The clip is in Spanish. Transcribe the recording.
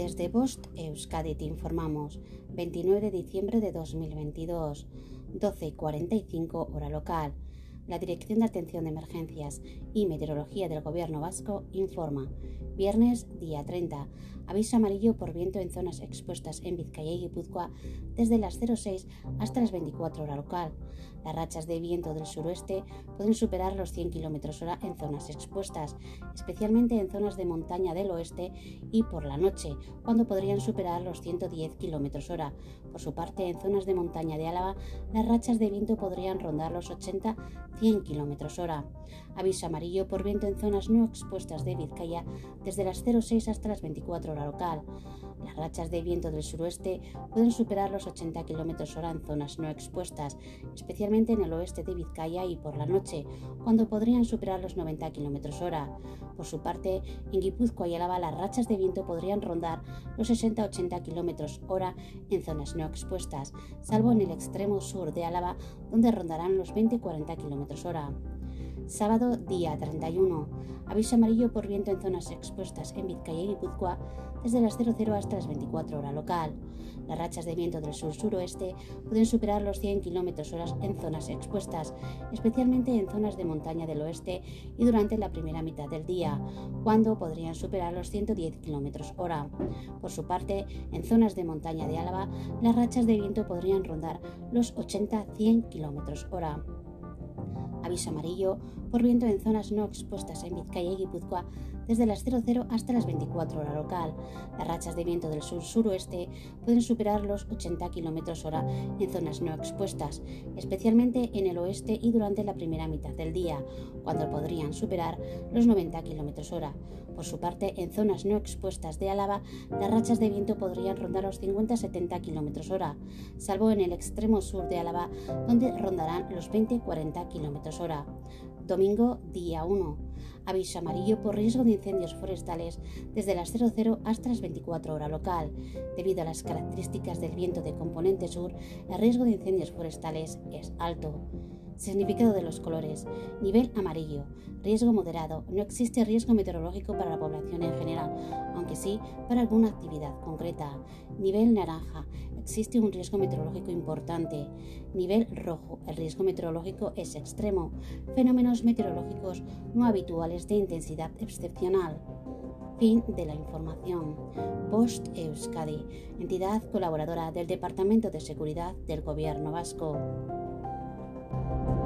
Desde Bost Euskadi te informamos 29 de diciembre de 2022, 12.45 hora local. La Dirección de Atención de Emergencias y Meteorología del Gobierno Vasco informa. Viernes, día 30. Aviso amarillo por viento en zonas expuestas en Vizcaya y Guipúzcoa desde las 06 hasta las 24 hora local. Las rachas de viento del suroeste pueden superar los 100 km hora en zonas expuestas, especialmente en zonas de montaña del oeste y por la noche, cuando podrían superar los 110 km hora. Por su parte, en zonas de montaña de Álava, las rachas de viento podrían rondar los 80 100 km hora. Aviso amarillo por viento en zonas no expuestas de Vizcaya desde las 06 hasta las 24 hora local. Las rachas de viento del suroeste pueden superar los 80 km hora en zonas no expuestas, especialmente en el oeste de Vizcaya y por la noche, cuando podrían superar los 90 km hora. Por su parte, en Guipúzcoa y Álava las rachas de viento podrían rondar los 60-80 km hora en zonas no expuestas, salvo en el extremo sur de Álava, donde rondarán los 20-40 km hora. Sábado, día 31. Aviso amarillo por viento en zonas expuestas en Vizcaya y Guipúzcoa desde las 00 hasta las 24 horas local. Las rachas de viento del sur-suroeste pueden superar los 100 km horas en zonas expuestas, especialmente en zonas de montaña del oeste y durante la primera mitad del día, cuando podrían superar los 110 km hora. Por su parte, en zonas de montaña de Álava, las rachas de viento podrían rondar los 80-100 km hora aviso amarillo por viento en zonas no expuestas en Vizcaya y Guipúzcoa desde las 00 hasta las 24 horas local. Las rachas de viento del sur-suroeste pueden superar los 80 km hora en zonas no expuestas, especialmente en el oeste y durante la primera mitad del día, cuando podrían superar los 90 km hora. Por su parte, en zonas no expuestas de Álava, las rachas de viento podrían rondar los 50-70 km hora, salvo en el extremo sur de Álava, donde rondarán los 20-40 km hora. Domingo, día 1. Aviso amarillo por riesgo de incendios forestales desde las 00 hasta las 24 horas local. Debido a las características del viento de componente sur, el riesgo de incendios forestales es alto. Significado de los colores. Nivel amarillo. Riesgo moderado. No existe riesgo meteorológico para la población en general, aunque sí para alguna actividad concreta. Nivel naranja. Existe un riesgo meteorológico importante. Nivel rojo. El riesgo meteorológico es extremo. Fenómenos meteorológicos no habituales de intensidad excepcional. Fin de la información. Post Euskadi, entidad colaboradora del Departamento de Seguridad del Gobierno Vasco. Thank you.